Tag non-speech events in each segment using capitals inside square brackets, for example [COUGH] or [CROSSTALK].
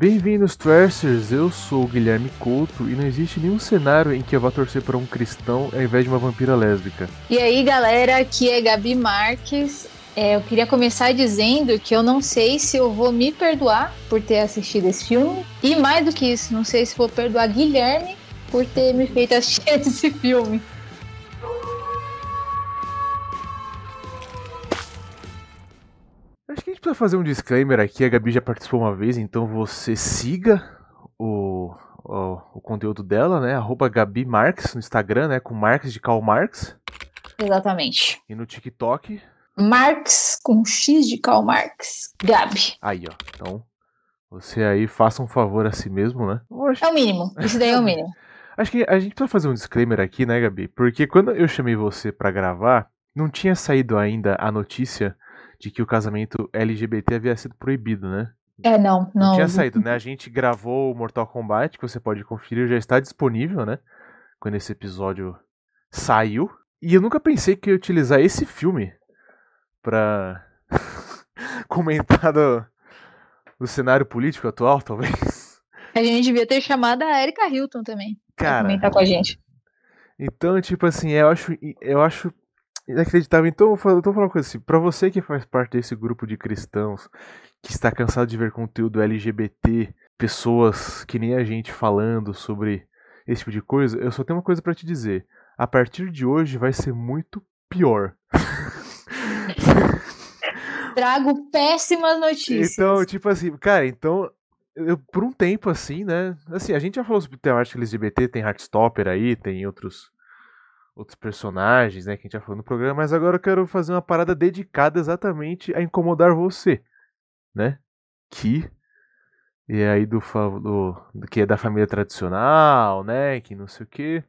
Bem-vindos, Thrashers! Eu sou o Guilherme Couto e não existe nenhum cenário em que eu vá torcer para um cristão ao invés de uma vampira lésbica. E aí, galera, aqui é Gabi Marques. É, eu queria começar dizendo que eu não sei se eu vou me perdoar por ter assistido esse filme. E mais do que isso, não sei se vou perdoar Guilherme por ter me feito assistir [LAUGHS] esse filme. Precisa fazer um disclaimer aqui. A Gabi já participou uma vez, então você siga o, o, o conteúdo dela, né? Arroba Gabi Marx no Instagram, né? Com Marx de Karl Marx. Exatamente. E no TikTok. Marx com X de Karl Marx. Gabi. Aí, ó. Então, você aí faça um favor a si mesmo, né? Acho... É o mínimo. Isso daí é o [LAUGHS] mínimo. Acho que a gente precisa fazer um disclaimer aqui, né, Gabi? Porque quando eu chamei você para gravar, não tinha saído ainda a notícia de que o casamento LGBT havia sido proibido, né? É, não, não. Não tinha saído, né? A [LAUGHS] gente gravou o Mortal Kombat, que você pode conferir, já está disponível, né? Quando esse episódio saiu. E eu nunca pensei que ia utilizar esse filme pra [LAUGHS] comentar do, do cenário político atual, talvez. A gente devia ter chamado a Erika Hilton também. Cara. Pra comentar com a gente. Então, tipo assim, eu acho, eu acho inacreditável. Então, eu tô falando uma coisa assim, pra você que faz parte desse grupo de cristãos, que está cansado de ver conteúdo LGBT, pessoas que nem a gente falando sobre esse tipo de coisa, eu só tenho uma coisa para te dizer. A partir de hoje vai ser muito pior. [LAUGHS] Trago péssimas notícias. Então, tipo assim, cara, então eu, por um tempo assim, né? Assim, a gente já falou sobre temática LGBT, tem Heartstopper aí, tem outros outros personagens, né, que a gente já falou no programa, mas agora eu quero fazer uma parada dedicada exatamente a incomodar você, né? Que e aí do, do, do que é da família tradicional, né, que não sei o quê.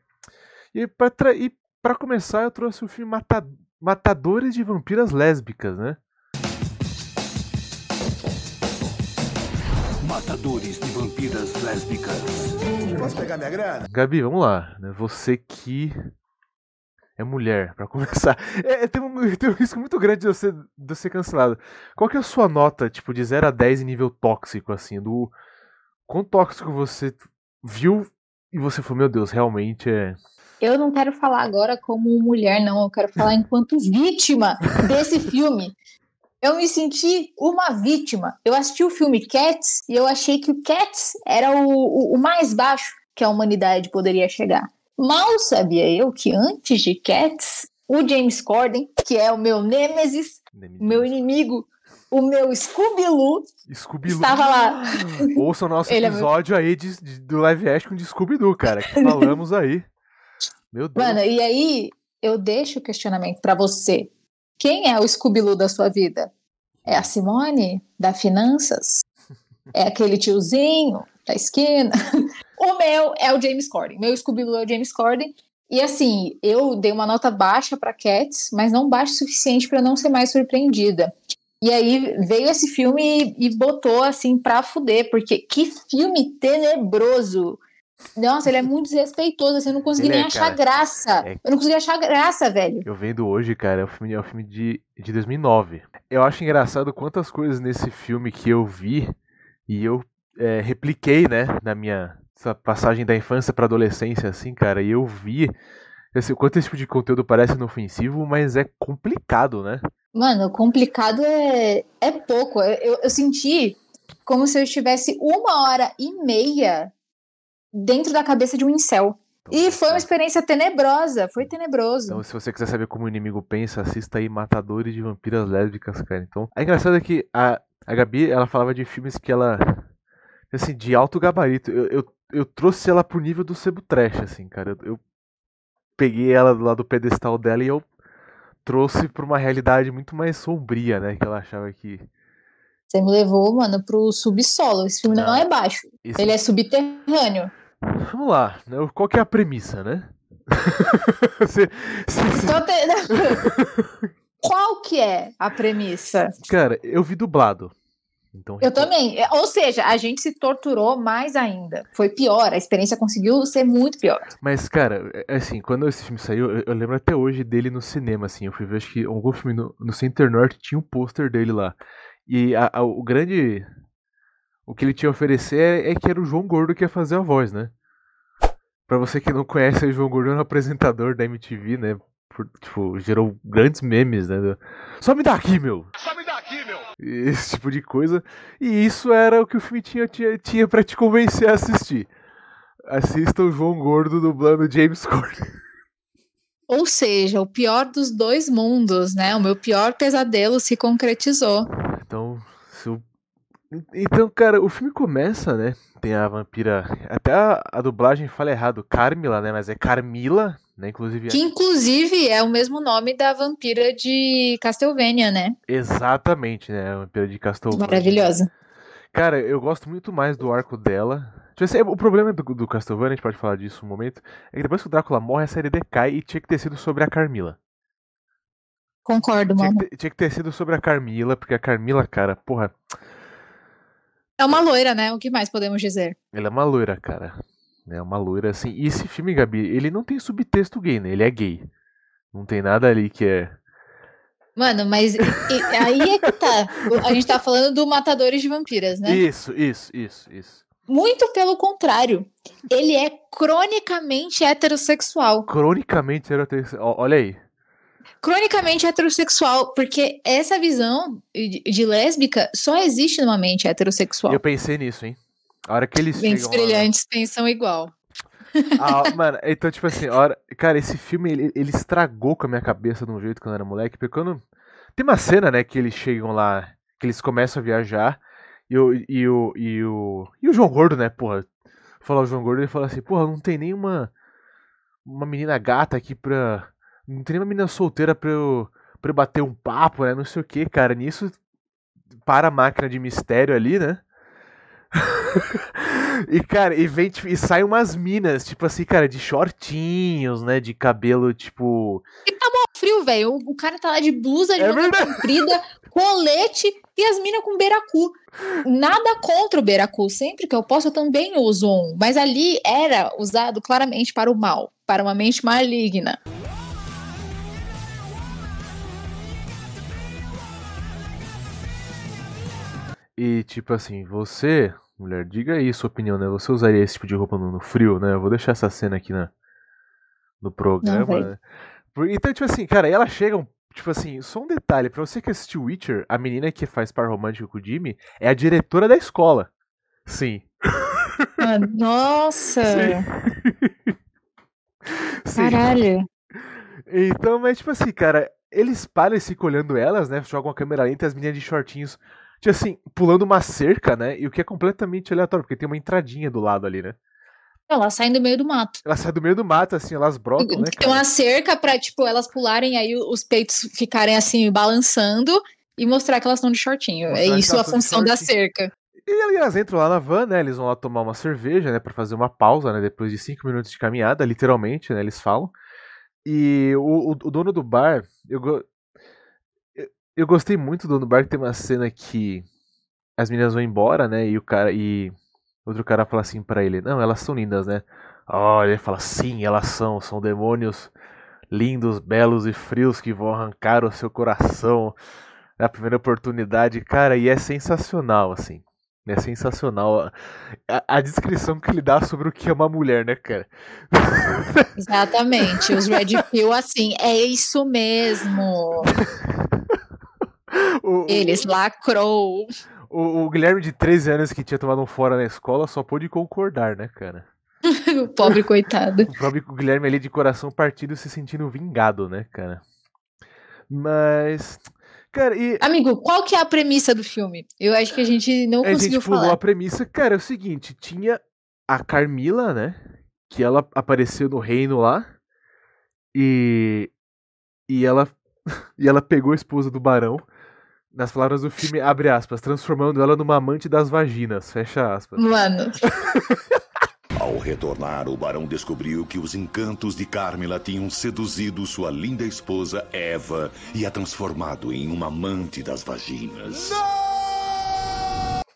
E para e para começar, eu trouxe o filme Mata Matadores de Vampiras Lésbicas, né? Matadores de Vampiras Lésbicas. Posso pegar minha grana? Gabi, vamos lá. Né? Você que é mulher, para [LAUGHS] começar. É, tem, um, [LAUGHS] tem um risco muito grande de você, de ser cancelado. Qual que é a sua nota, tipo, de 0 a 10 em nível tóxico, assim? Do quão tóxico você viu e você falou, meu Deus, realmente é. Eu não quero falar agora como mulher, não. Eu quero falar enquanto [LAUGHS] vítima desse filme. Eu me senti uma vítima. Eu assisti o filme Cats e eu achei que o Cats era o, o, o mais baixo que a humanidade poderia chegar. Mal sabia eu que antes de Cats, o James Corden, que é o meu nêmesis, o meu inimigo, o meu Scooby-Loo, Scooby estava lá. [LAUGHS] Ouça o nosso episódio é aí de, de, do live action de Scooby-Doo, cara, que falamos aí. Meu Deus. Mano, e aí eu deixo o questionamento para você. Quem é o Scooby-Loo da sua vida? É a Simone, da Finanças? [LAUGHS] É aquele tiozinho da esquina? O meu é o James Corden. Meu Scooby-Doo é o James Corden. E assim, eu dei uma nota baixa para Cats, mas não baixa o suficiente para não ser mais surpreendida. E aí veio esse filme e, e botou assim pra fuder, porque que filme tenebroso! Nossa, ele é muito [LAUGHS] desrespeitoso, assim, eu não consegui ele nem é, achar cara, graça. É... Eu não consegui achar graça, velho. Eu vendo hoje, cara, é um filme, é um filme de, de 2009. Eu acho engraçado quantas coisas nesse filme que eu vi e eu é, repliquei, né, na minha, essa passagem da infância para adolescência, assim, cara, e eu vi assim, quanto esse tipo de conteúdo parece inofensivo, mas é complicado, né? Mano, complicado é, é pouco. Eu, eu senti como se eu estivesse uma hora e meia dentro da cabeça de um incel. Então, e foi uma experiência tenebrosa, foi tenebroso. Então, se você quiser saber como o inimigo pensa, assista aí Matadores de Vampiras Lésbicas, cara. Então, é engraçado é que a, a Gabi, ela falava de filmes que ela, assim, de alto gabarito. Eu, eu eu trouxe ela pro nível do Sebo Trash, assim, cara. Eu, eu peguei ela lá do pedestal dela e eu trouxe pra uma realidade muito mais sombria, né? Que ela achava que. Você me levou, mano, pro subsolo. Esse filme não, não é baixo. Esse... Ele é subterrâneo. Vamos lá, né? qual que é a premissa, né? [LAUGHS] você, te... [LAUGHS] Qual que é a premissa? Cara, eu vi dublado. Então, eu também. É, ou seja, a gente se torturou mais ainda. Foi pior. A experiência conseguiu ser muito pior. Mas, cara, é, assim, quando esse filme saiu, eu, eu lembro até hoje dele no cinema, assim. Eu fui ver, acho que algum filme no, no Center Norte tinha um pôster dele lá. E a, a, o grande. o que ele tinha a oferecer é, é que era o João Gordo que ia fazer a voz, né? Pra você que não conhece, o João Gordo é um [LAUGHS] apresentador da MTV, né? Por, tipo, gerou grandes memes, né? Só me dá aqui, meu! Aqui, meu! Esse tipo de coisa. E isso era o que o filme tinha, tinha, tinha pra te convencer a assistir. Assista o João Gordo dublando James [LAUGHS] Corden. Ou seja, o pior dos dois mundos, né? O meu pior pesadelo se concretizou. Então, se o- então, cara, o filme começa, né? Tem a vampira. Até a, a dublagem fala errado, Carmila, né? Mas é Carmila, né? Inclusive. Que inclusive é o mesmo nome da vampira de Castlevania, né? Exatamente, né? A vampira de Castlevania. Maravilhosa. Cara, eu gosto muito mais do arco dela. Tipo assim, o problema do, do Castlevania, a gente pode falar disso um momento, é que depois que o Drácula morre, a série decai e tinha que ter sido sobre a Carmila. Concordo, Tinha mano. que, ter, tinha que ter sido sobre a Carmila, porque a Carmila, cara, porra, É uma loira, né? O que mais podemos dizer? ela é uma loira, cara. É uma loira, assim. E esse filme, Gabi, ele não tem subtexto gay, né? Ele é gay. Não tem nada ali que é. Mano, mas aí é que tá. A gente tá falando do Matadores de Vampiras, né? Isso, isso, isso, isso. Muito pelo contrário. Ele é cronicamente heterossexual. Cronicamente ó, Olha aí. Cronicamente heterossexual, porque essa visão de, de lésbica só existe numa mente heterossexual. Eu pensei nisso, hein? A hora que eles Mentes chegam lá- brilhantes pensam igual. Ah, [LAUGHS] mano, então, tipo assim, hora... cara, esse filme ele, ele estragou com a minha cabeça de um jeito quando eu era moleque, porque quando. Tem uma cena, né, que eles chegam lá, que eles começam a viajar, e o. E o. E o, e o João Gordo, né, porra. Falar o João Gordo, ele fala assim, porra, não tem nenhuma. Uma menina gata aqui pra. Não tem nenhuma menina solteira pra eu. pra eu bater um papo, né? Não sei o que, cara. Nisso. Para a máquina de mistério ali, né? [LAUGHS] E, cara, e vem, tipo, e saem umas minas, tipo assim, cara, de shortinhos, né? De cabelo, tipo. Frio, velho. O, cara tá lá de blusa de É comprida, colete e as minas com beiracu. Nada contra o beiracu. Sempre que eu posso, eu também uso um. Mas ali era usado claramente para o mal, para uma mente maligna. E, tipo assim, você, mulher, diga aí sua opinião, né? Você usaria esse tipo de roupa no, no frio, né? Eu vou deixar essa cena aqui na, no programa. né? Então, tipo assim, cara, ela chega. um- Tipo assim, só um detalhe, pra você que assistiu Witcher, a menina que faz par romântico com o Jimmy é a diretora da escola. Sim. Ah, Nossa! [LAUGHS] [LAUGHS] Sim. Caralho. Então, mas tipo assim, cara, eles param e ficam olhando elas, né? Jogam a câmera lenta e as meninas de shortinhos, tipo assim, pulando uma cerca, né? E o que é completamente aleatório, porque tem uma entradinha do lado ali, né? Ela sai do meio do mato. Elas saem do meio do mato, assim, elas brotam, né, Tem cara? uma cerca pra, tipo, elas pularem aí os peitos ficarem assim, balançando e mostrar que elas estão de shortinho. Mostrar é isso a elas função da cerca. E elas entram lá na van, né? Eles vão lá tomar uma cerveja, né? Pra fazer uma pausa, né? Depois de cinco minutos de caminhada, literalmente, né? Eles falam. E o, o, o dono do bar, eu, eu, gostei muito do bar, que tem uma cena que as meninas vão embora, né? E o cara. E outro cara fala assim pra ele, não, elas são lindas, né? Olha, ele fala, sim, elas são, são demônios lindos, belos e frios que vão arrancar o seu coração na primeira oportunidade, cara, e é sensacional, assim. É sensacional a, a descrição que ele dá sobre o que é uma mulher, né, cara? Exatamente. Os Red Pill, assim, é isso mesmo. [LAUGHS] O, Eles lacrou. o, o Guilherme de 13 anos que tinha tomado um fora na escola só pôde concordar, né, cara? [LAUGHS] O pobre coitado. O próprio Guilherme ali de coração partido se sentindo vingado, né, cara? Mas. Cara, e. Amigo, qual que é a premissa do filme? Eu acho que a gente não a conseguiu gente pulou falar. a premissa. Cara, é o seguinte: tinha a Carmila, né? Que ela apareceu no reino lá. E. E ela. [LAUGHS] E ela pegou a esposa do barão. Nas palavras do filme, abre aspas, transformando ela numa amante das vaginas, fecha aspas. Mano, [LAUGHS] Ao retornar, o barão descobriu que os encantos de Carmila tinham seduzido sua linda esposa Eva e a transformado em uma amante das vaginas.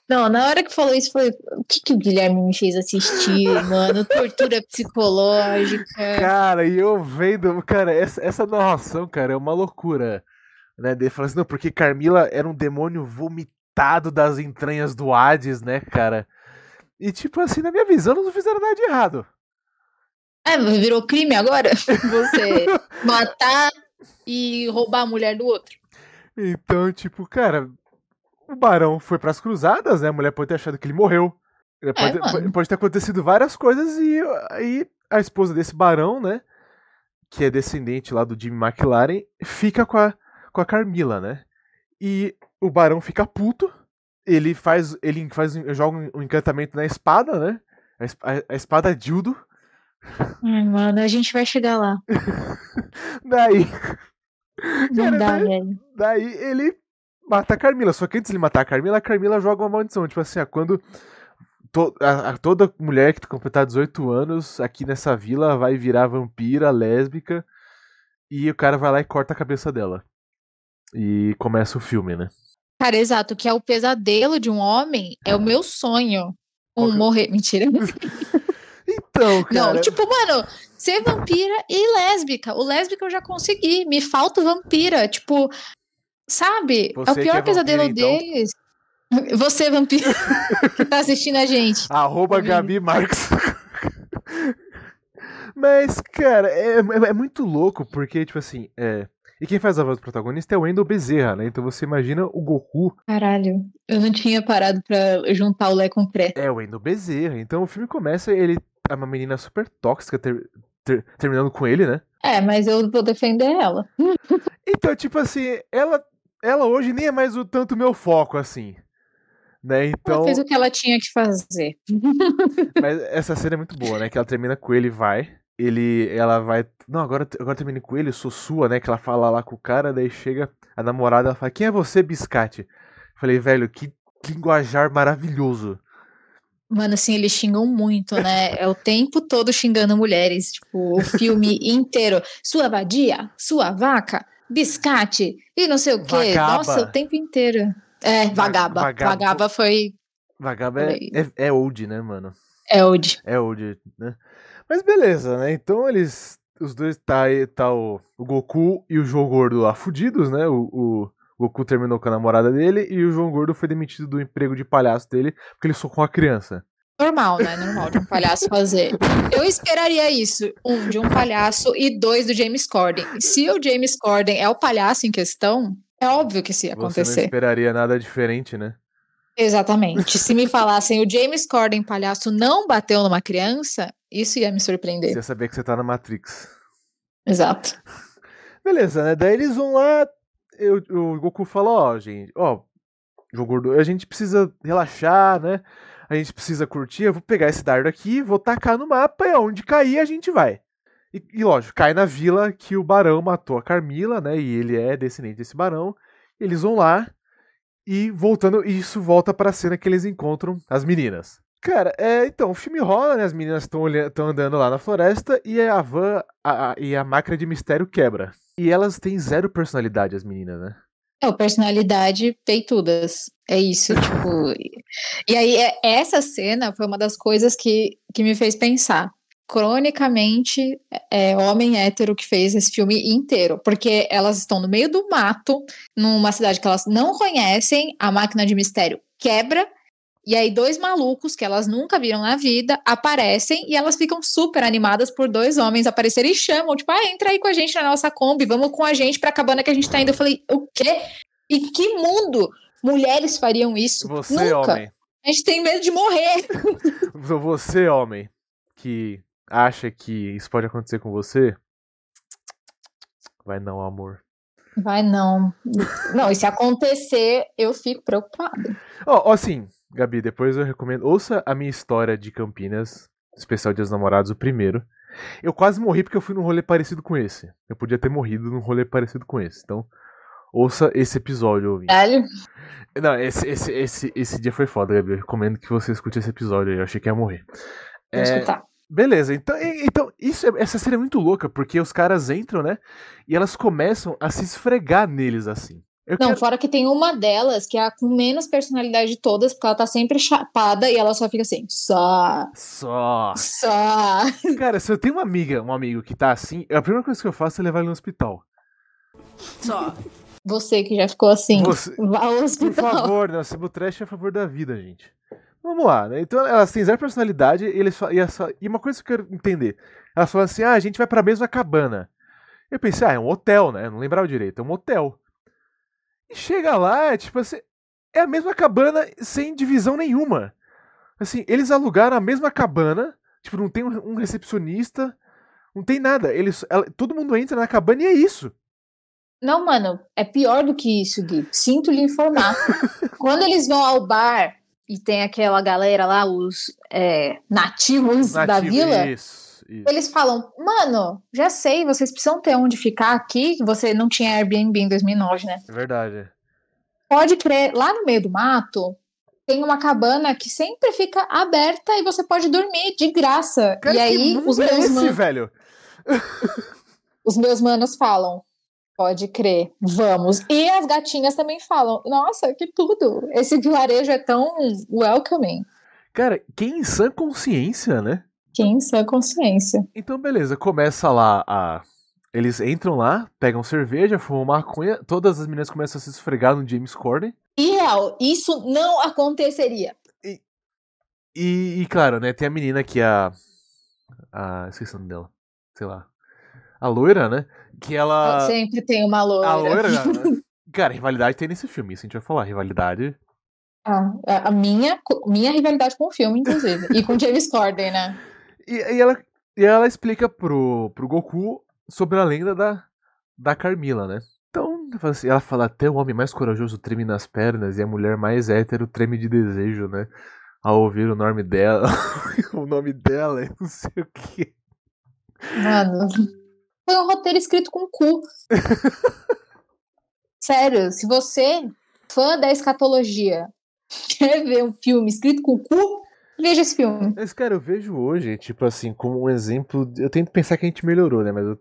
não, na hora que falou isso, foi o que, que o Guilherme me fez assistir, [LAUGHS] mano? Tortura psicológica. Cara, e eu vendo, cara, essa, essa narração, cara, é uma loucura. Né? Ele fala assim, não, porque Carmila era um demônio brotado das entranhas do Hades, né, cara? E tipo assim, na minha visão, não fizeram nada de errado. É, virou crime agora? [LAUGHS] Você matar e roubar a mulher do outro. Então, tipo, cara, o Barão foi pras cruzadas, né? A mulher pode ter achado que ele morreu. Pode, mano. pode ter acontecido várias coisas e aí a esposa desse Barão, né? Que é descendente lá do Jimmy McLaren, fica com a, com a Carmila, né? E o Barão fica puto. Ele faz. Ele faz. joga um, encantamento na espada, né? A, a- espada Dildo. Ai, mano, a gente vai chegar lá. [LAUGHS] Daí. Não Cara, dá, daí- velho. Daí ele mata a Carmila. Só que antes de ele matar a Carmila, a Carmila joga uma maldição. Tipo assim, ah, quando to- a- a- toda mulher que completar 18 anos aqui nessa vila vai virar vampira, lésbica. E o cara vai lá e corta a cabeça dela. E começa o filme, né? Cara, exato, que é o pesadelo de um homem, é o meu sonho. Um que- morrer. Mentira. [LAUGHS] Então, cara. Não, tipo, mano, ser vampira e lésbica. O lésbica eu já consegui. Me falta o vampira. Tipo, sabe? é Você o que pior é pesadelo vampira, então. deles. [LAUGHS] Você, vampiro, [LAUGHS] que tá assistindo a gente. Arroba. Gabi Marques. Mas, cara, é, é- é muito louco, porque, tipo assim, é. E quem faz a voz do protagonista é o Wendell Bezerra, né? Então você imagina o Goku Caralho, eu não tinha parado pra juntar o Lé com o Pré. é o Wendell Bezerra. Então o filme começa, ele é uma menina super tóxica, ter- ter- terminando com ele, né? É, mas eu vou defender ela. [LAUGHS] Então, tipo assim, ela, ela hoje nem é mais o tanto meu foco, assim. Né? Ela Então. fez o que ela tinha que fazer. Mas essa cena é muito boa, né? Que ela termina com ele e vai. Ele, ela vai. Não, agora, agora terminei com ele, sou sua, né? Que ela fala lá com o cara, daí chega a namorada, ela fala: Quem é você, biscate? Falei, velho, que linguajar maravilhoso. Mano, assim, eles xingam muito, né? É o tempo todo xingando mulheres. Tipo, o filme [LAUGHS] inteiro. Sua vadia, sua vaca, biscate e não sei o quê. Vagaba. Nossa, o tempo inteiro. É, vagaba. vagabo. Vagaba foi Vagaba é, é, é old, né, mano? Eld. É old, né? Mas beleza, né? Então eles. Os dois tá aí, tá o, o Goku e o João Gordo lá fudidos, né? O, o Goku terminou com a namorada dele e o João Gordo foi demitido do emprego de palhaço dele porque ele socou uma criança. Normal, né? Normal de um palhaço fazer. Eu esperaria isso. Um, de um palhaço e dois do James Corden. Se o James Corden é o palhaço em questão, é óbvio que isso ia Você não acontecer. esperaria nada diferente, né? Exatamente. Se me falassem o James Corden palhaço não bateu numa criança, isso ia me Você surpreender. ia saber que você tá na Matrix. Exato. [LAUGHS] Beleza, né? Daí eles vão lá. eu- o Goku fala, ó, gente, ó, Gordo, a gente precisa relaxar, né? A gente precisa curtir. Eu vou pegar esse dardo aqui, vou tacar no mapa e aonde cair a gente vai. E, e lógico, cai na vila que o Barão matou a Carmila, né? E ele é descendente desse Barão. Eles vão lá e voltando, isso volta pra cena que eles encontram as meninas. Cara, é, então, o filme rola, né? As meninas estão andando lá na floresta e a van a- a- e a máquina de mistério quebra. E elas têm zero personalidade, as meninas, né? É o personalidade peitudas. É isso, [LAUGHS] tipo. E aí, é- essa cena foi uma das coisas que, que me fez pensar. Cronicamente, é homem hétero que fez esse filme inteiro. Porque elas estão no meio do mato, numa cidade que elas não conhecem, a máquina de mistério quebra. E aí, dois malucos que elas nunca viram na vida aparecem e elas ficam super animadas por dois homens aparecerem e chamam, tipo, ah, entra aí com a gente na nossa Kombi, vamos com a gente pra cabana que a gente tá indo. Eu falei, o quê? Em que mundo mulheres fariam isso? Você, nunca. homem. A gente tem medo de morrer. [LAUGHS] Você, homem, que acha que isso pode acontecer com você. Vai não, amor. Vai não. Não, e se acontecer, eu fico preocupada. Ó, ó, assim, Gabi, depois eu recomendo. Ouça a minha história de Campinas, especial Dias dos Namorados, o primeiro. Eu quase morri porque eu fui num rolê parecido com esse. Eu podia ter morrido num rolê parecido com esse. Então, ouça esse episódio, ouvinte. Velho, Não, esse, esse, esse, esse dia foi foda, Gabi. Eu recomendo que você escute esse episódio aí. Eu achei que ia morrer. vou É, escutar. Beleza, então, então isso, é- essa cena é muito louca, porque os caras entram, né? E elas começam a se esfregar neles assim. Eu Não, quero- fora que tem uma delas que é a com menos personalidade de todas, porque ela tá sempre chapada e ela só fica assim, só, Só. só. [LAUGHS] Cara, se eu tenho uma amiga, um amigo que tá assim, a primeira coisa que eu faço é levar ele no hospital. Só. Você que já ficou assim, Você- vá ao Por hospital. favor, né? O Trash é a favor da vida, gente. Vamos lá, né? Então elas têm zero personalidade e, eles, e, essa- e uma coisa que eu quero entender. Elas falam assim, ah, a gente vai pra mesma cabana. Eu pensei, ah, é um hotel, né? Não lembrava direito, é um hotel. E chega lá, tipo assim, é a mesma cabana sem divisão nenhuma. Assim, eles alugaram a mesma cabana, tipo, não tem um recepcionista, não tem nada. Eles, ela- todo mundo entra na cabana e é isso. Não, mano, é pior do que isso, Gui. Sinto lhe informar. [LAUGHS] Quando eles vão ao bar e tem aquela galera lá, os é, nativos da vila, Isso, isso. eles falam: Mano, já sei, vocês precisam ter onde ficar aqui. que Você não tinha Airbnb em 2009, né? É verdade. Pode crer, lá no meio do mato tem uma cabana que sempre fica aberta e você pode dormir de graça. Cara, e aí os é meus, esse, man- velho? [LAUGHS] os meus manos falam. Pode crer, vamos. E as gatinhas também falam: Nossa, que tudo! Esse vilarejo é tão welcoming. Cara, quem em sã consciência, né? Quem sã consciência. Então, beleza, começa lá a. Eles entram lá, pegam cerveja, fumam maconha, todas as meninas começam a se esfregar no James Corden. Irreal, isso não aconteceria. E, e, claro, né, tem a menina que é a. A. Esqueci o nome dela. Sei lá. A loira, né? Que ela. Sempre tem uma loira. A loira. [LAUGHS] né? Cara, rivalidade tem nesse filme, isso a gente vai falar. Rivalidade. Ah, a a minha, minha rivalidade com o filme, inclusive. e com James Corden, né? E, e ela, e ela explica pro, pro Goku sobre a lenda da, da Carmila, né? Então, ela fala assim, ela fala, até o homem mais corajoso treme nas pernas e a mulher mais hétero treme de desejo, né? Ao ouvir o nome dela. [LAUGHS] o nome dela, eu não sei o que. Mano, foi um roteiro escrito com cu. [LAUGHS] Sério, se você, fã da escatologia, [LAUGHS] quer ver um filme escrito com cu, veja esse filme. Mas, cara, eu vejo hoje, tipo assim, como um exemplo. Eu tento pensar que a gente melhorou, né? Mas eu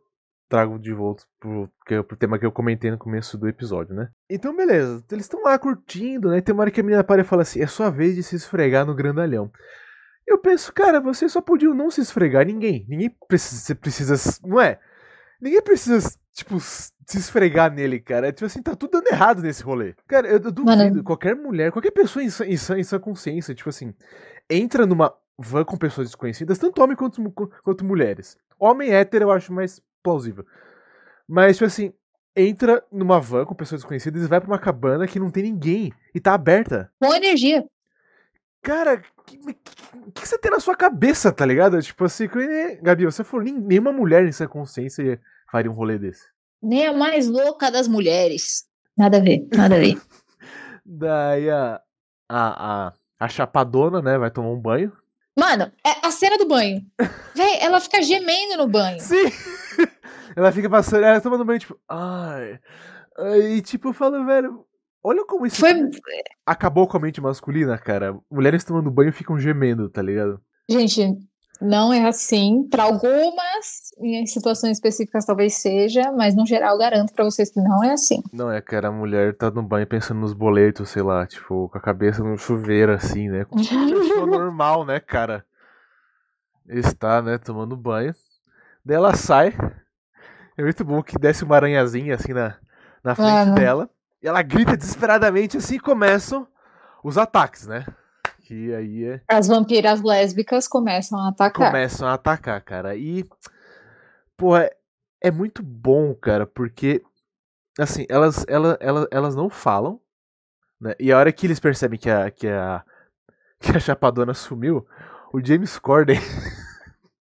trago de volta pro, que é pro tema que eu comentei no começo do episódio, né? Então, beleza. Eles estão lá curtindo, né? Tem uma hora que a menina para e fala assim: é sua vez de se esfregar no grandalhão. Eu penso, cara, vocês só podiam não se esfregar. Ninguém. Ninguém precisa. precisa não é? Ninguém precisa, tipo, se esfregar nele, cara. É, tipo assim, tá tudo dando errado nesse rolê. Cara, eu, eu duvido. Mano. Qualquer mulher, qualquer pessoa em sã, em, sã, em sã consciência, tipo assim, entra numa van com pessoas desconhecidas, tanto homem quanto, quanto mulheres. Homem hétero eu acho mais plausível. Mas, tipo assim, entra numa van com pessoas desconhecidas e vai pra uma cabana que não tem ninguém e tá aberta. Com energia. Cara, que, que, que você tem na sua cabeça, tá ligado? Tipo assim, que- Gabi, você falou, nem- nenhuma mulher em sua consciência faria um rolê desse. Nem a mais louca das mulheres. Nada a ver, nada a ver. [LAUGHS] Daí a, a, a, a chapadona, né, vai tomar um banho. Mano, é a cena do banho. [LAUGHS] Véi, ela fica gemendo no banho. Sim! [LAUGHS] ela fica passando, ela tomando banho, tipo, ai. E tipo, eu falo, velho, olha como isso Foi. acabou com a mente masculina, cara. Mulheres tomando banho ficam gemendo, tá ligado? Gente, não é assim. Para algumas, em situações específicas talvez seja, mas no geral garanto pra vocês que não é assim. Não é, cara, a mulher tá no banho pensando nos boletos, sei lá, tipo, com a cabeça no chuveiro, assim, né? Como pessoa [LAUGHS] normal, né, cara? Está, né, tomando banho. Daí ela sai. É muito bom que desce uma aranhazinha, assim, na, na frente Mano. dela. E ela grita desesperadamente, assim, e começam os ataques, né? Que aí é. As vampiras lésbicas começam a atacar. começam a atacar, cara. E, pô, é, muito bom, cara, porque, assim, elas, ela, ela, elas não falam, né? E a hora que eles percebem que a, que a, que a chapadona sumiu, o James Corden,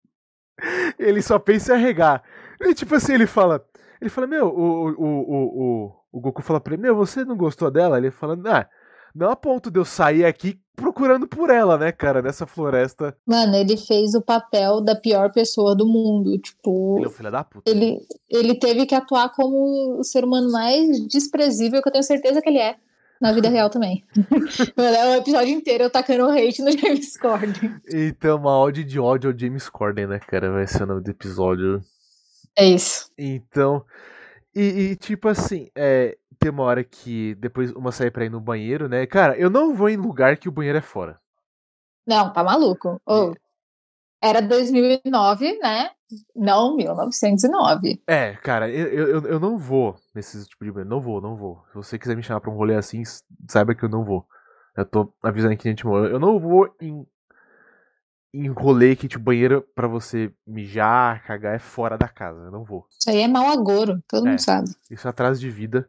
[LAUGHS] ele só pensa em arregar. E, tipo assim, ele fala, ele fala, meu, o, o, o, o, o Goku fala pra ele, meu, você não gostou dela? Ele fala, ah, não a ponto de eu sair aqui procurando por ela, né, cara, nessa floresta. Mano, ele fez o papel da pior pessoa do mundo. Tipo, Ele é o filho da puta. ele, ele teve que atuar como o ser humano mais desprezível que eu tenho certeza que ele é. Na vida real também. [LAUGHS] Mano, é o episódio inteiro eu tacando hate no James Corden. Então, uma ode de ódio ao James Corden, né, cara? Vai ser o nome do episódio. É isso. Então. E, e, tipo assim, é, tem uma hora que depois uma sai pra ir no banheiro, né? Cara, eu não vou em lugar que o banheiro é fora. Não, tá maluco. Ô, Era 2009, né? Não 1909. É, cara, eu, eu, eu não vou nesse tipo de. Não vou, não vou. Se você quiser me chamar pra um rolê assim, saiba que eu não vou. Eu tô avisando aqui, gente. Eu não vou em, em rolê que, tipo, banheiro pra você mijar, cagar é fora da casa. Eu não vou. Isso aí é mau agouro, todo É. mundo sabe. Isso é atraso de vida.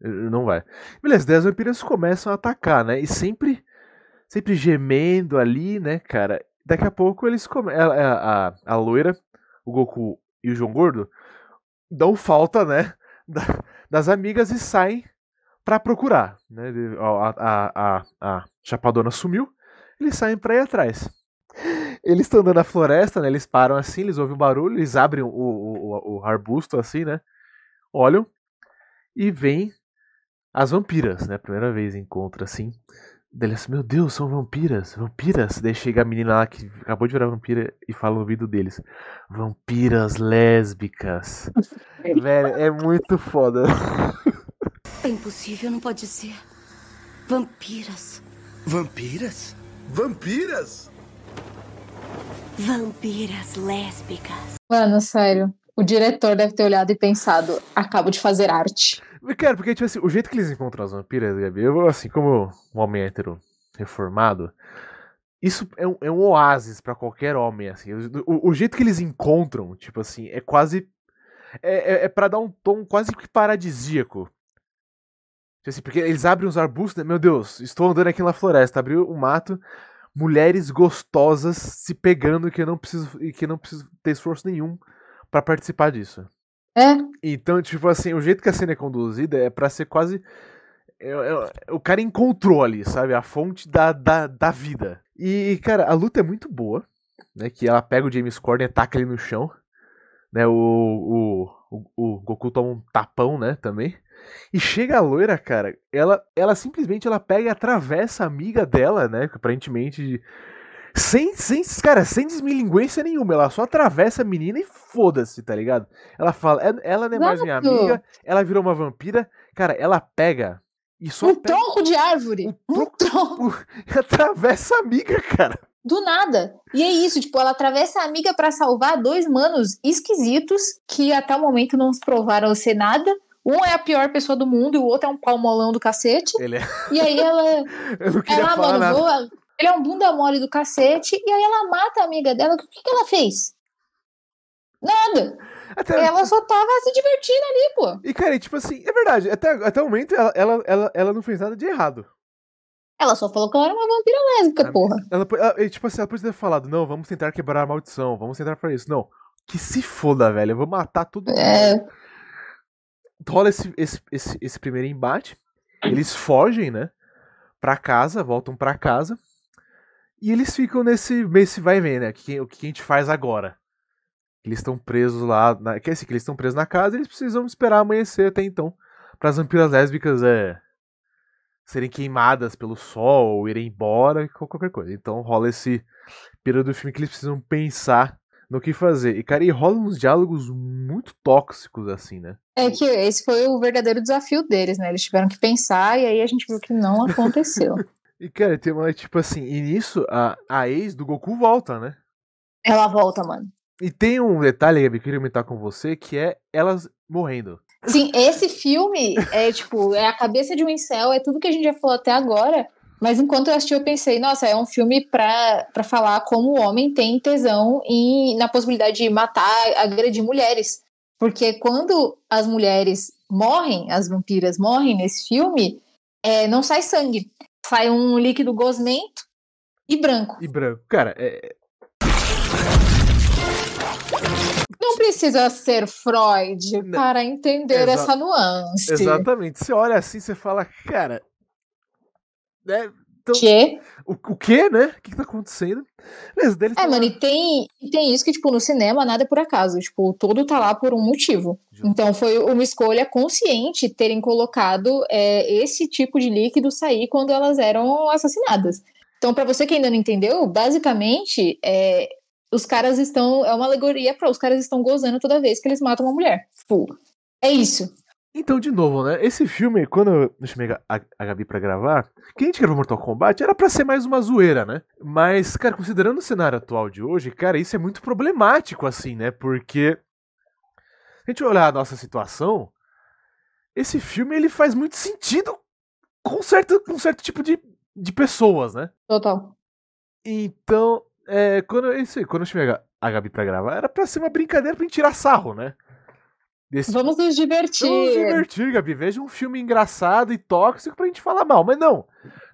Não vai. Beleza, daí as vampiras começam a atacar, né? E sempre, sempre gemendo ali, né, cara? Daqui a pouco eles começam. A, a, a loira, o Goku e o João Gordo dão falta, né? [LAUGHS] da- das amigas e saem pra procurar, né? A, a, a, a Chapadona sumiu, eles saem pra ir atrás. Eles estão andando na floresta, né? Eles param assim, eles ouvem um barulho, eles abrem o, o, o, o arbusto assim, né? Olham e vem as vampiras, né? Primeira vez encontra assim. Daí eles, meu Deus, são vampiras, vampiras. Daí chega a menina lá que acabou de virar vampira e fala no ouvido deles: Vampiras lésbicas. [LAUGHS] Velho, é muito foda. É impossível, não pode ser. Vampiras. Vampiras? Vampiras? Vampiras lésbicas. Mano, sério. O diretor deve ter olhado e pensado: acabo de fazer arte. Cara, porque, tipo assim, o jeito que eles encontram as vampiras, Gabi, eu, assim, como um homem hétero reformado, isso é um, é um oásis pra qualquer homem, assim. O, o jeito que eles encontram, tipo assim, é quase. É, é, é pra dar um tom quase que paradisíaco. Tipo assim, porque eles abrem os arbustos, né? Meu Deus, estou andando aqui na floresta, abriu o mato, mulheres gostosas se pegando que eu não preciso, e que eu não preciso ter esforço nenhum pra participar disso. É, Então, tipo assim, o jeito que a cena é conduzida é pra ser quase. é- é- o cara encontrou ali, sabe? A fonte da, da, da vida. E, cara, a luta é muito boa, né? Que ela pega o James Corden e taca ele no chão. Né? O, o, o, o Goku toma um tapão, né? Também. E chega a loira, cara. Ela, ela simplesmente ela pega e atravessa a amiga dela, né? que Aparentemente. Sem, sem, cara, sem desmilinguência nenhuma. Ela só atravessa a menina e foda-se, tá ligado? Ela fala, "É- ela não é mais minha amiga, ela virou uma vampira. Cara, ela pega e só um pega tronco de árvore. Um Um tronco. e [LAUGHS] atravessa a amiga, cara. Do nada. E é isso, tipo, ela atravessa a amiga pra salvar dois manos esquisitos que até o momento não se provaram ser nada. Um é a pior pessoa do mundo e o outro é um palmolão do cacete. Ele é... E aí ela, [LAUGHS] Eu não ela mano, nada. voa. Ele é um bunda mole do cacete. E aí ela mata a amiga dela. O que, que ela fez? Nada. Até- Ela só tava se divertindo ali, pô. E, cara, e, tipo assim, é verdade. Até, até o momento ela, ela, ela, ela não fez nada de errado. Ela só falou que ela era uma vampira lésbica, Ah, porra. Ela, ela- tipo assim, ela podia ter falado, não, vamos tentar quebrar a maldição, vamos tentar fazer isso. Não. Que se foda, velho. Eu vou matar mundo. É. rola esse, esse, esse, esse primeiro embate. Eles fogem, né? Pra casa, voltam pra casa. E eles ficam nesse, nesse vai e vem, né? O que, o que a gente faz agora? Eles estão presos lá. Na, que, assim, que eles estão presos na casa eles precisam esperar amanhecer até então. Para as vampiras lésbicas é, serem queimadas pelo sol, ou irem embora, qual- qualquer coisa. Então rola esse período do filme que eles precisam pensar no que fazer. E, cara, e rola uns diálogos muito tóxicos, assim, né? É que esse foi o verdadeiro desafio deles, né? Eles tiveram que pensar e aí a gente viu que não [LAUGHS] aconteceu. E, cara, tem uma, tipo assim, e nisso a, a ex do Goku volta, né? Ela volta, mano. E tem um detalhe, Gabi, que eu queria comentar com você, que é elas morrendo. Sim, esse filme é tipo, é a cabeça de um incel, é tudo que a gente já falou até agora. Mas enquanto eu assisti, eu pensei, nossa, é um filme pra, falar como o homem tem tesão em, na possibilidade de matar, agredir mulheres. Porque quando as mulheres morrem, as vampiras morrem nesse filme, é, não sai sangue. Sai um líquido gosmento e branco. E branco. Cara, é, Não precisa ser Freud Não. para entender Exa- essa nuance. exatamente. Você olha assim, você fala, cara. Né? Então, Que? o, o que, né? O que, que tá acontecendo? Beleza, deles É, mano, e tem, tem isso que, tipo, no cinema nada é por acaso. Tipo, tudo tá lá por um motivo. Justo. Então foi uma escolha consciente terem colocado é, esse tipo de líquido sair quando elas eram assassinadas. Então, pra você que ainda não entendeu, basicamente, é, os caras estão. É uma alegoria para os caras estão gozando toda vez que eles matam uma mulher. Tipo, é isso. Então, de novo, né? Esse filme, quando eu chamei a, a Gabi pra gravar, que a gente gravou Mortal Kombat era pra ser mais uma zoeira, né? Mas, cara, considerando o cenário atual de hoje, cara, isso é muito problemático, assim, né? Porque. Se a gente olhar a nossa situação, esse filme ele faz muito sentido com certo, com certo tipo de, de pessoas, né? Total. Então, é, quando, isso, quando eu chamei a Gabi pra gravar, era pra ser uma brincadeira pra gente tirar sarro, né? Desse... Vamos nos divertir. Vamos nos divertir, Gabi. Veja um filme engraçado e tóxico pra gente falar mal. Mas não.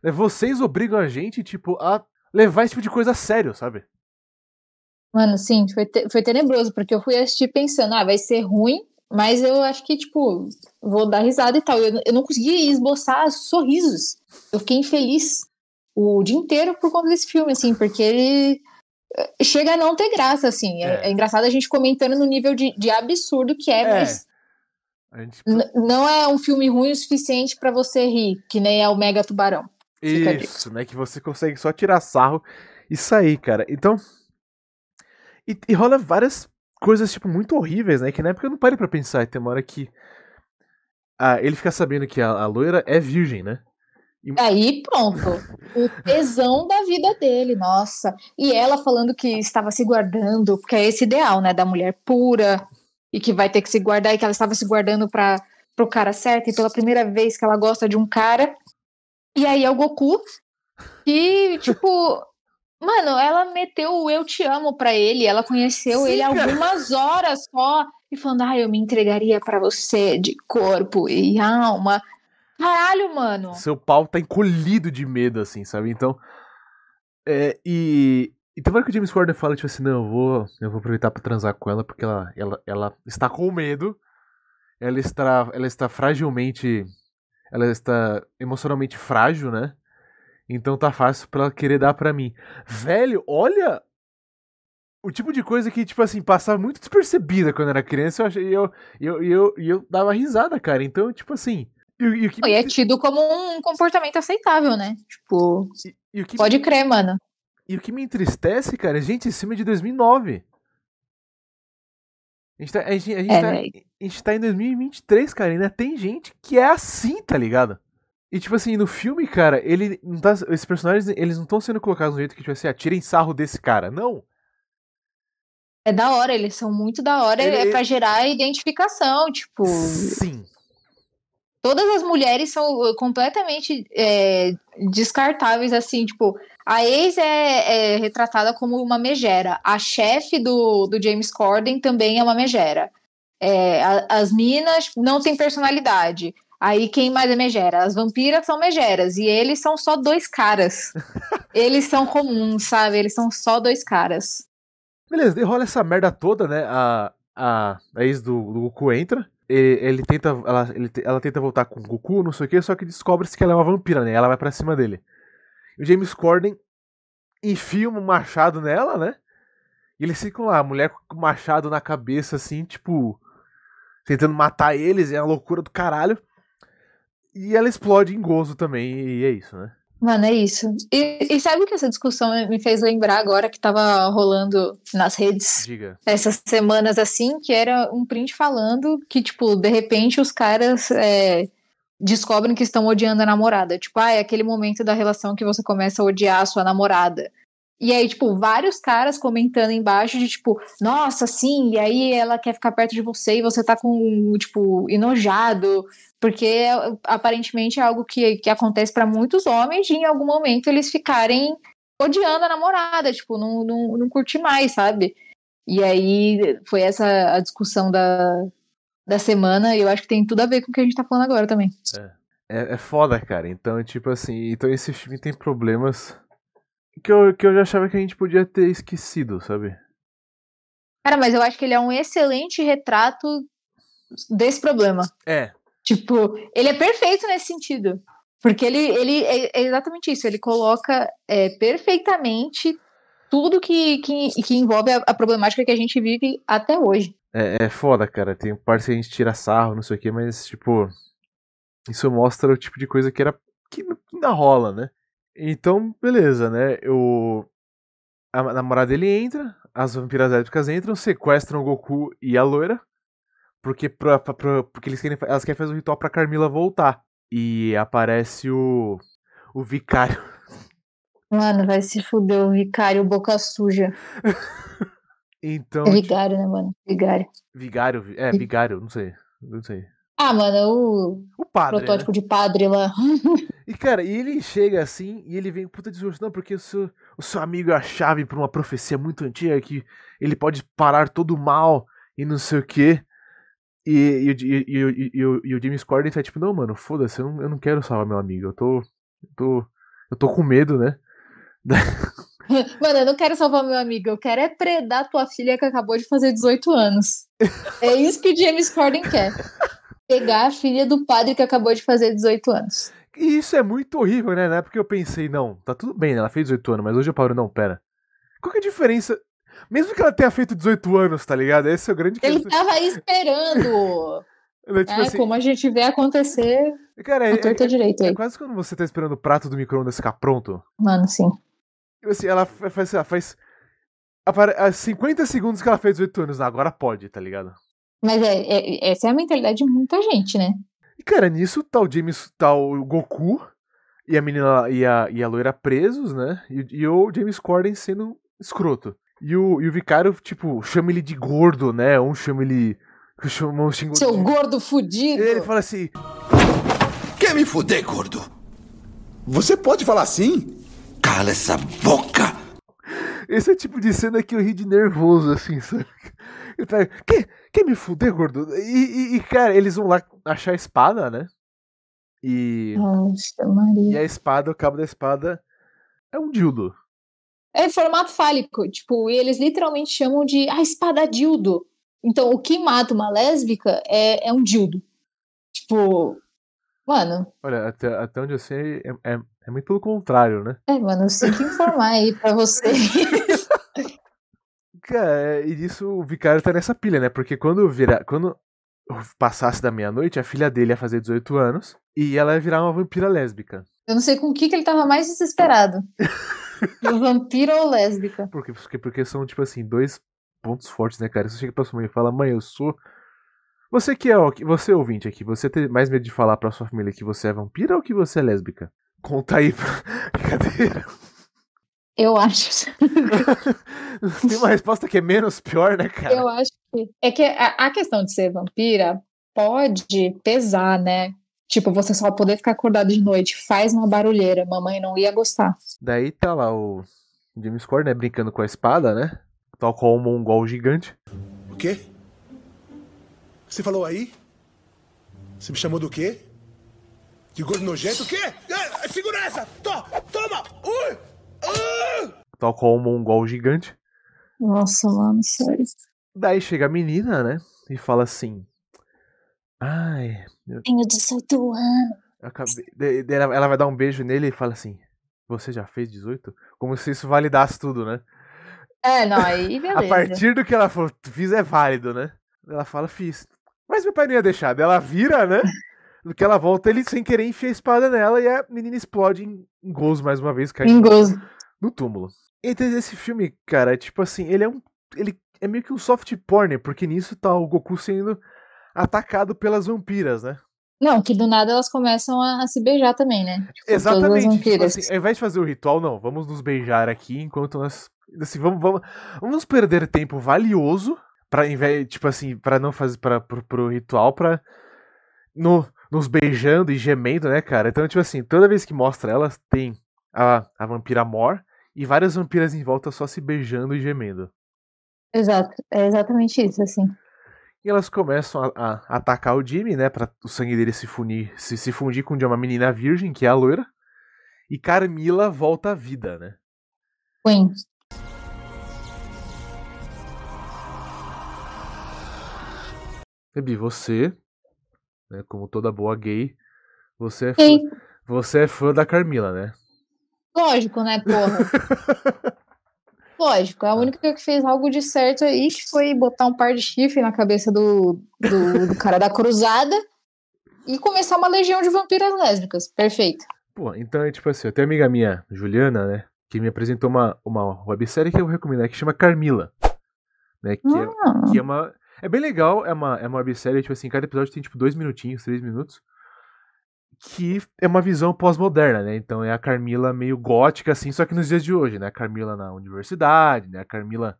Né, vocês obrigam a gente, tipo, a levar esse tipo de coisa a sério, sabe? Mano, sim, foi, te foi tenebroso, porque eu fui assistir pensando, ah, vai ser ruim, mas eu acho que, tipo, vou dar risada e tal. Eu, eu não consegui esboçar sorrisos. Eu fiquei infeliz o dia inteiro por conta desse filme, assim, porque ele eh, chega a não ter graça, assim. É, é, é engraçado a gente comentando no nível de, de absurdo que é, é. mas. Gente... Não é um filme ruim o suficiente para você rir, que nem é o Mega Tubarão. Isso, né? Que você consegue só tirar sarro e sair, cara. Então. E, e, rola várias coisas, tipo, muito horríveis, né? Que na época eu não parei pra pensar. E tem uma hora que. Ah, ele fica sabendo que a, a loira é virgem, né? Aí pronto, o tesão da vida dele, nossa. E ela falando que estava se guardando, porque é esse ideal, né, da mulher pura e que vai ter que se guardar e que ela estava se guardando para pro cara certo e pela primeira vez que ela gosta de um cara. E aí é o Goku e tipo, mano, ela meteu o eu te amo para ele, ela conheceu Sim, ele cara. algumas horas só e falando: "Ah, eu me entregaria para você de corpo e alma". Caralho, mano. Seu pau tá encolhido de medo, assim, sabe? Então. É, e. E tem hora que o James Corden fala, tipo assim, não, eu vou, eu vou aproveitar pra transar com ela, porque ela, ela, ela está com medo. Ela está, ela está fragilmente. Ela está emocionalmente frágil, né? Então tá fácil pra ela querer dar pra mim. Velho, olha o tipo de coisa que, tipo assim, passava muito despercebida quando era criança, eu achei, eu, eu, eu, eu dava risada, cara. Então, tipo assim, e, e, e é tido como um comportamento aceitável, né? Tipo, e, pode me... crer, mano. E o que me entristece, cara, é gente, esse filme é de 2009. A gente, tá, a, gente, a, gente é, tá, a gente tá em 2023, cara, ainda tem gente que é assim, tá ligado? E tipo assim, no filme, cara, ele não tá, esses personagens, eles não estão sendo colocados no jeito que, tipo assim, ah, tirem sarro desse cara. Não. É da hora, eles são muito da hora, ele, é pra gerar identificação, tipo. Sim todas as mulheres são uh, completamente é, descartáveis, assim, tipo, a ex é, é, retratada como uma megera, a chefe do, do James Corden também é uma megera. É, a, as minas não têm personalidade. Aí quem mais é megera? As vampiras são megeras e eles são só dois caras. [LAUGHS] eles são comuns, sabe? Eles são só dois caras. Beleza, rola essa merda toda, né? A, a, a ex do, do Goku entra ele, ele tenta. Ela, ele, ela tenta voltar com o Goku, não sei o que, só que descobre-se que ela é uma vampira, né? Ela vai pra cima dele. E o James Corden enfia um machado nela, né? E eles ficam lá, a mulher com o machado na cabeça, assim, tipo. Tentando matar eles, é uma loucura do caralho. E ela explode em gozo também, e é isso, né? Mano, é isso. E, e, sabe o que essa discussão me fez lembrar agora que tava rolando nas redes Diga. essas semanas assim, que era um print falando que, tipo, de repente os caras é, descobrem que estão odiando a namorada. Tipo, ah, é aquele momento da relação que você começa a odiar a sua namorada. E aí, tipo, vários caras comentando embaixo de tipo, nossa, sim, e aí ela quer ficar perto de você e você tá com, tipo, enojado, porque aparentemente é algo que, que acontece para muitos homens de em algum momento eles ficarem odiando a namorada, tipo, não, não, não curte mais, sabe? E aí foi essa a discussão da, da semana, e eu acho que tem tudo a ver com o que a gente tá falando agora também. É, é, é foda, cara. Então, tipo assim, então esse filme tem problemas que eu, que eu já achava que a gente podia ter esquecido, sabe? Cara, mas eu acho que ele é um excelente retrato desse problema. É. Tipo, ele é perfeito nesse sentido. Porque ele, ele é exatamente isso, ele coloca é, perfeitamente tudo que, que, que envolve a, a, problemática que a gente vive até hoje. É, é foda, cara. Tem parte que a gente tira sarro, não sei o que, mas, tipo, isso mostra o tipo de coisa que era. que ainda rola, né? Então, beleza, né? O... A namorada dele entra, as vampiras épicas entram, sequestram o Goku e a loira, Porque, pra, pra- porque eles querem, elas querem fazer um ritual pra Carmila voltar. E aparece o. O vicário. Mano, vai se fuder o vicário boca suja. [LAUGHS] Então. É vigário, né, mano? Vigário. Vigário. vi- É, vigário, não sei. Não sei. Ah, mano, o O padre. né? protótipo de padre lá. [LAUGHS] E, cara, e ele chega assim e ele vem, puta discurso, não, porque o seu, o seu amigo é a chave pra uma profecia muito antiga que ele pode parar todo o mal e não sei o quê. E, e, o- e, e, o- James Corden tá tipo, não, mano, foda-se, eu não, eu não quero salvar meu amigo, eu tô. Eu tô. Eu tô com medo, né? [LAUGHS] Mano, eu não quero salvar meu amigo, eu quero é predar tua filha que acabou de fazer 18 anos. É isso que o James Corden quer. [LAUGHS] Pegar a filha do padre que acabou de fazer 18 anos. E isso é muito horrível, né? Na época eu pensei, não, tá tudo bem, né? Ela fez 18 anos, mas hoje eu paro, não, pera. Qual que é a diferença? Mesmo que ela tenha feito 18 anos, tá ligado? Esse é o grande Ele questão. tava esperando. [LAUGHS] Né, tipo É, assim, como a gente vê acontecer cara, é, torta é- direito é aí. quase quando você tá esperando o prato do micro-ondas ficar pronto. Mano, sim. Tipo assim, ela fa- faz, ela faz. há 50 segundos que ela fez 18 anos, ah, agora pode, tá ligado? Mas é, é- essa é a mentalidade de muita gente, né? E cara, nisso tá o James, tá o Goku e a menina e a, e a loira presos, né? E, e o James Corden sendo escroto. E o, e o Vicário, tipo, chama ele de gordo, né? Um chama ele. Chama um xingo... Seu gordo fudido. Ele fala assim. Quer me fuder, gordo? Você pode falar assim? Cala essa boca! Esse é o tipo de cena que eu ri de nervoso, assim, sabe? Ele pega, quer, quer me fuder, gordo? E, e- e, cara, eles vão lá achar a espada, né? E, Nossa, e Maria. a espada, o cabo da espada, é um dildo. É formato fálico, tipo, e eles literalmente chamam de a espada dildo. Então, o que mata uma lésbica é, é um dildo. Tipo, mano, Olha, até, até onde eu sei, é, é, é muito pelo contrário, né? é, mano, eu sinto informar aí pra [LAUGHS] vocês. Cara, e nisso o Vicário tá nessa pilha, né? Porque quando vira, quando passasse da meia-noite, a filha dele ia fazer 18 anos e ela ia virar uma vampira lésbica. Eu não sei com o que, que ele tava mais desesperado. [LAUGHS] Vampiro ou lésbica? Porque, porque, porque são, tipo assim, dois pontos fortes, né, cara? Você chega pra sua mãe e fala, mãe, eu sou. Você que é o. Você é ouvinte aqui, você tem mais medo de falar pra sua família que você é vampira ou que você é lésbica? Conta aí pra. [LAUGHS] Brincadeira. Eu acho. [LAUGHS] Tem uma resposta que é menos pior, né, cara? Eu acho que. É que a, a questão de ser vampira pode pesar, né? Tipo, você só poder ficar acordado de noite faz uma barulheira. Mamãe não ia gostar. Daí tá lá o James Corden, né, brincando com a espada, né? Tal qual um mongol gigante. O quê? Você falou aí? Você me chamou do quê? De gordo nojento? O quê? Ah, segura essa! To- toma! Ui! Tal qual um mongol gigante. Nossa, mano, sério. Daí chega a menina, né? E fala assim. Ai, eu Tenho 18 anos. acabei. Ela ela vai dar um beijo nele e fala assim: Você já fez 18? Como se isso validasse tudo, né? É, não, aí [LAUGHS] beleza. A partir do que ela falou, fiz é válido, né? Ela fala, fiz. Mas meu pai não ia deixar. Daí ela vira, né? No que ela volta, ele sem querer enfia a espada nela e a menina explode em, em gozo mais uma vez, cai Em gozo. No túmulo. Então esse filme, cara, é tipo assim, ele é um. Ele é meio que um soft porn, porque nisso tá o Goku sendo atacado pelas vampiras, né? Não, que do nada elas começam a, a se beijar também, né? Tipo, Exatamente. Tipo assim, ao invés de fazer o ritual, não, vamos nos beijar aqui enquanto nós. Assim, vamos, vamos, vamos perder tempo valioso para tipo assim, para não fazer para pro, pro ritual para no, nos beijando e gemendo, né, cara? Então, tipo assim, toda vez que mostra elas, tem a, a vampira Mor e várias vampiras em volta só se beijando e gemendo. Exato, é exatamente isso, assim. E elas começam a, a atacar o Jimmy, né? Pra o sangue dele se fundir, se, se fundir com o de uma menina virgem, que é a loira. E Carmila volta à vida, né? Queen. Ebi, você, né, como toda boa gay, você é, fã, você é fã da Carmila, né? Lógico, né, porra? [LAUGHS] Lógico, é a única que fez algo de certo aí que foi botar um par de chifre na cabeça do, do, do cara da cruzada e começar uma legião de vampiras lésbicas. Perfeito. Pô, então é tipo assim, eu tenho uma amiga minha, Juliana, né? Que me apresentou uma, uma websérie que eu recomendo, né, que chama Carmila. Né, que, é, Ah, que é uma. É bem legal, é uma, é uma websérie, tipo assim, cada episódio tem tipo dois minutinhos, três minutos. Que é uma visão pós-moderna, né? Então é a Carmila meio gótica, assim, só que nos dias de hoje, né? A Carmila na universidade, né? A Carmila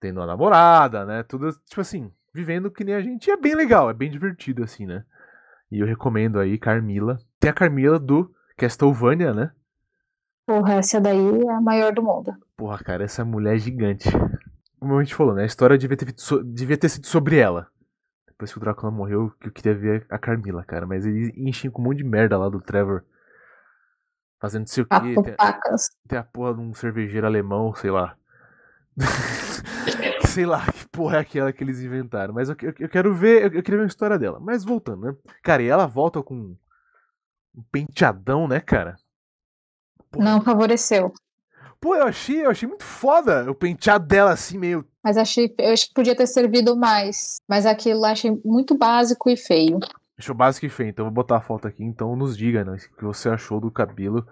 tendo uma namorada, né? Tudo, tipo assim, vivendo que nem a gente. E é bem legal, é bem divertido, assim, né? E eu recomendo aí Carmila. Tem a Carmila do Castlevania, né? Porra, essa daí é a maior do mundo. Porra, cara, essa mulher é gigante. Como a gente falou, né? A história devia ter, devia ter sido sobre ela. Depois que o Drácula morreu, que eu queria ver a Carmila, cara. Mas ele enchem com um monte de merda lá do Trevor. Fazendo não sei o quê. Tem, tem, a porra de um cervejeiro alemão, sei lá. [LAUGHS] sei lá que porra é aquela que eles inventaram. Mas eu, eu, eu quero ver. Eu, eu, queria ver a história dela. Mas voltando, né? Cara, e ela volta com um penteadão, né, cara? Porra. Não favoreceu. Pô, eu achei, eu achei muito foda o penteado dela assim, meio. Mas achei, eu acho que podia ter servido mais. Mas aquilo eu achei muito básico e feio. Achou básico e feio, então vou botar a foto aqui, então nos diga, né? O que você achou do cabelo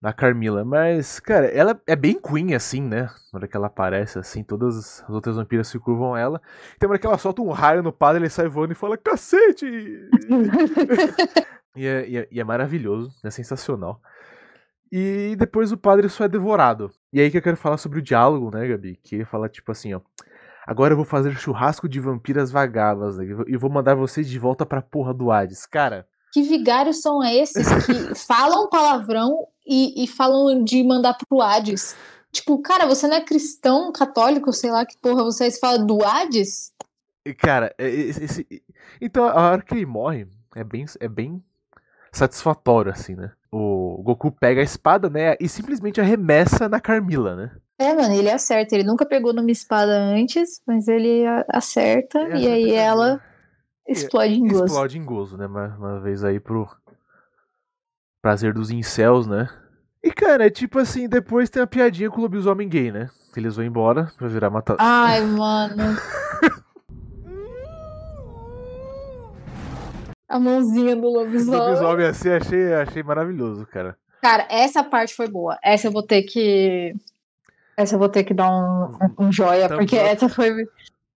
da Carmila. Mas, cara, ela é bem Queen, assim, né? Na hora que ela aparece, assim, todas as outras vampiras se curvam a ela. Tem hora que ela solta um raio no padre, ele sai voando e fala, cacete! [LAUGHS] e, é, e, é, e é maravilhoso, é sensacional. E depois o padre só é devorado. E aí que eu quero falar sobre o diálogo, né, Gabi? Que ele fala tipo assim, ó. Agora eu vou fazer churrasco de vampiras vagabas né? e vou mandar vocês de volta pra porra do Hades. Cara. Que vigários são esses que [LAUGHS] falam palavrão e, e falam de mandar pro Hades? Tipo, cara, você não é cristão, católico, sei lá que porra vocês falam do Hades? Cara, é, esse, esse, então a hora que ele morre é bem, é bem satisfatório, assim, né? O Goku pega a espada, né? E simplesmente arremessa na Carmila, né? É, mano, ele acerta. Ele nunca pegou numa espada antes, mas ele acerta é, e aí ela explode em gozo. Explode em gozo, né? Uma, uma vez aí pro prazer dos incels, né? E, cara, é tipo assim, depois tem a piadinha com o lobisomem gay, né? Eles vão embora pra virar matador. Ai, mano. [LAUGHS] A mãozinha do lobisomem. Lobisomem assim, achei, achei maravilhoso, cara. Cara, essa parte foi boa. Essa eu vou ter que. Essa eu vou ter que dar um, um, um joia, porque essa foi.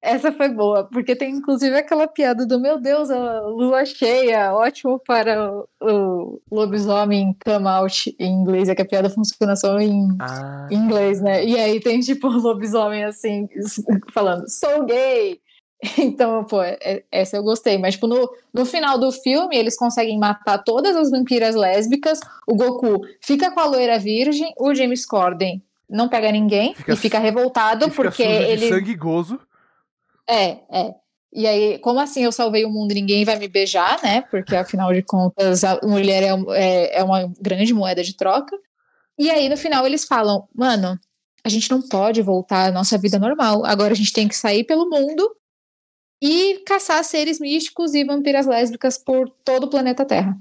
Essa foi boa, porque tem inclusive aquela piada do meu Deus, a lua cheia, ótimo para o, o lobisomem come out em inglês, é que a piada funciona só em, ah. inglês, né? E aí tem tipo [LAUGHS] um lobisomem assim, falando, sou gay, [LAUGHS] Então, pô, é, essa eu gostei. Mas, tipo, no, no final do filme, eles conseguem matar todas as vampiras lésbicas. O Goku fica com a loira virgem. O James Corden não pega ninguém fica, e fica revoltado fica porque ele. sangue gozo. É, é. E aí, como assim eu salvei o mundo e ninguém vai me beijar, né? Porque afinal de contas, a mulher é, é, é uma grande moeda de troca. E aí, no final, eles falam: mano, a gente não pode voltar à nossa vida normal. Agora a gente tem que sair pelo mundo e caçar seres místicos e vampiras lésbicas por todo o planeta Terra.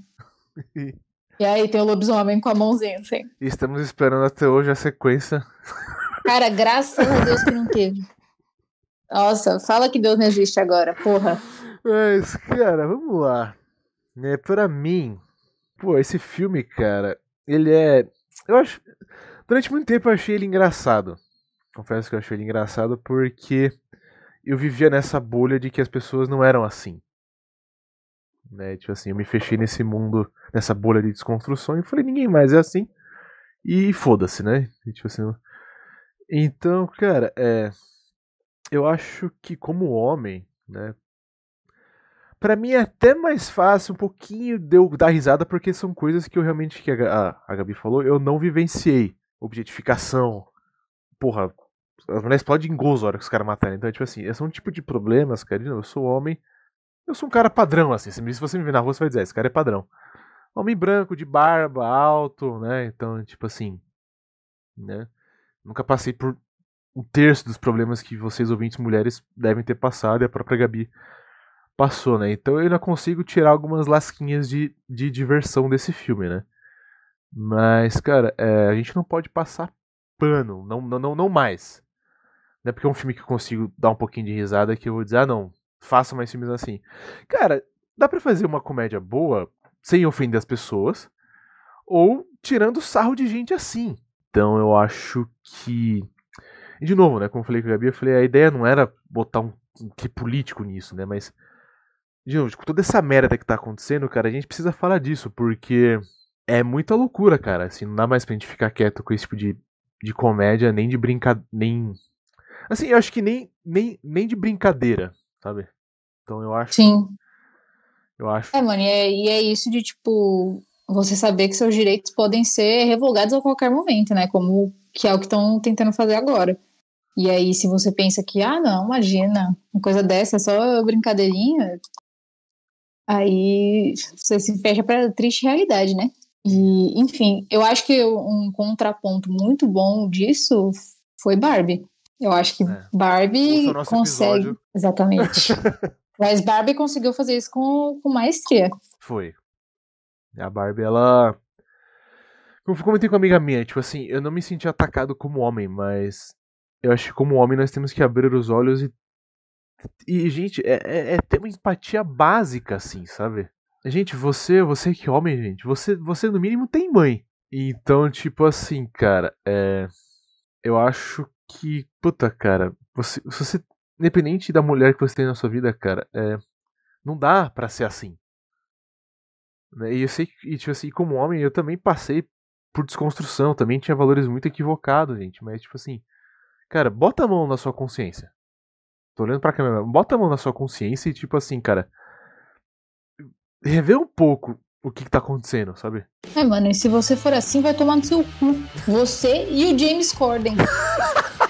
e aí tem o lobisomem com a mãozinha, assim. Estamos esperando até hoje a sequência. Cara, graças a Deus que não teve. Nossa, fala que Deus não existe agora, porra. Mas, cara, vamos lá. É, pra mim, pô, esse filme, cara, ele é. Eu acho. Durante muito tempo eu achei ele engraçado. Confesso que eu achei ele engraçado porque eu vivia nessa bolha de que as pessoas não eram assim. Né? Tipo assim, eu me fechei nesse mundo, nessa bolha de desconstrução e falei, ninguém mais é assim. E foda-se, né? E, tipo assim, então, cara, é, eu acho que como homem, né, para mim é até mais fácil um pouquinho de eu dar risada porque são coisas que eu realmente que a, a Gabi falou, eu não vivenciei. Objetificação, porra, as mulheres explodem em gozo a hora que os caras matarem. Então, é tipo assim, esse é um tipo de problemas, cara. Eu sou homem. Eu sou um cara padrão, assim. Se você me ver na rua, você vai dizer, esse cara é padrão. Homem branco, de barba, alto, né? Então, tipo assim. Né? Nunca passei por um terço dos problemas que vocês, ouvintes mulheres, devem ter passado e a própria Gabi passou, né? Então eu ainda consigo tirar algumas lasquinhas de, de diversão desse filme, né? Mas, cara, é, a gente não pode passar pano, não, não, não, não mais. É porque é um filme que eu consigo dar um pouquinho de risada que eu vou dizer, ah não, faça mais filmes assim. Cara, dá para fazer uma comédia boa sem ofender as pessoas, ou tirando sarro de gente assim. Então eu acho que E de novo, né? Como eu falei com a Gabi, eu falei, a ideia não era botar um, que político nisso, né? Mas. De novo, com toda essa merda que tá acontecendo, cara, a gente precisa falar disso, porque é muita loucura, cara. Assim, não dá mais pra gente ficar quieto com esse tipo de, de comédia, nem de brincadeira. Nem. Assim, eu acho que nem, nem, nem de brincadeira, sabe? Então eu acho. Sim. Eu acho. É, mano, e é, e é isso de, tipo, você saber que seus direitos podem ser revogados a qualquer momento, né? Como que é o que estão tentando fazer agora. E aí, se você pensa que, ah, não, imagina, uma coisa dessa é só brincadeirinha, aí você se fecha pra triste realidade, né? E, enfim, eu acho que um contraponto muito bom disso foi Barbie. Eu acho que É. Barbie consegue. episódio. Exatamente. [LAUGHS] Mas Barbie conseguiu fazer isso com, com maestria. Foi. A Barbie, ela. Como eu comentei com uma amiga minha, tipo assim, eu não me senti atacado como homem, mas eu acho que como homem nós temos que abrir os olhos e. E, gente, é, é- é ter uma empatia básica, assim, sabe? Gente, você, você que é homem, gente, você, você no mínimo tem mãe. Então, tipo assim, cara, é. Eu acho que. Puta, cara, você, você. Independente da mulher que você tem na sua vida, cara, é. Não dá pra ser assim. Né? E eu sei que, tipo assim, como homem, eu também passei por desconstrução, também tinha valores muito equivocados, gente. Mas, tipo assim, cara, bota a mão na sua consciência. Tô olhando pra câmera, bota a mão na sua consciência e, tipo assim, cara, rever um pouco o que, que tá acontecendo, sabe? É, mano, e se você for assim, vai tomar no seu cu. Você e o James Corden. [LAUGHS]